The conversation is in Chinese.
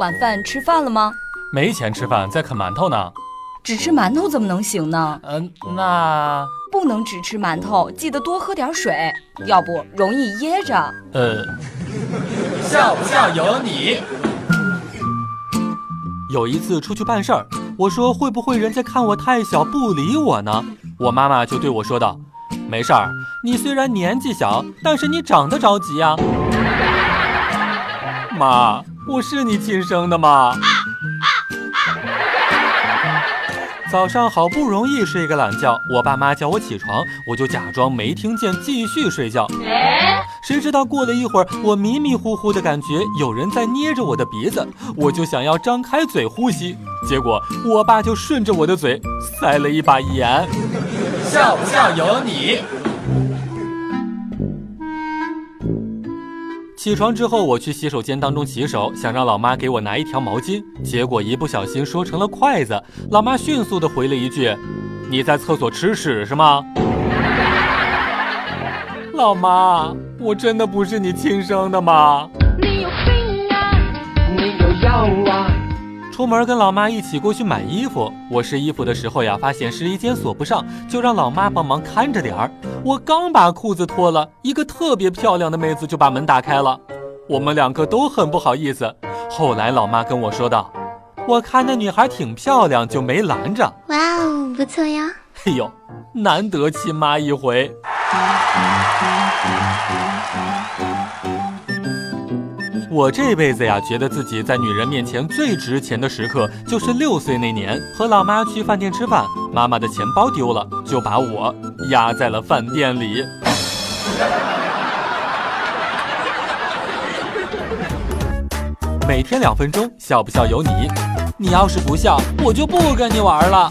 晚饭吃饭了吗？没钱吃饭，在啃馒头呢。只吃馒头怎么能行呢？嗯，那不能只吃馒头，记得多喝点水，要不容易噎着。呃，笑不笑由你。有一次出去办事儿，我说会不会人家看我太小不理我呢？我妈妈就对我说道：“没事儿，你虽然年纪小，但是你长得着急呀。”妈，我是你亲生的吗？早上好不容易睡个懒觉，我爸妈叫我起床，我就假装没听见，继续睡觉。谁知道过了一会儿，我迷迷糊糊的感觉有人在捏着我的鼻子，我就想要张开嘴呼吸，结果我爸就顺着我的嘴塞了一把盐。笑不笑由你。起床之后，我去洗手间当中洗手，想让老妈给我拿一条毛巾，结果一不小心说成了筷子。老妈迅速的回了一句：“你在厕所吃屎是吗？”老妈，我真的不是你亲生的吗？你有病啊！你有药啊！出门跟老妈一起过去买衣服，我试衣服的时候呀，发现试衣间锁不上，就让老妈帮忙看着点儿。我刚把裤子脱了，一个特别漂亮的妹子就把门打开了，我们两个都很不好意思。后来老妈跟我说道：“我看那女孩挺漂亮，就没拦着。”哇哦，不错呀！哎呦，难得亲妈一回。我这辈子呀，觉得自己在女人面前最值钱的时刻，就是六岁那年和老妈去饭店吃饭，妈妈的钱包丢了，就把我压在了饭店里。每天两分钟，笑不笑由你。你要是不笑，我就不跟你玩了。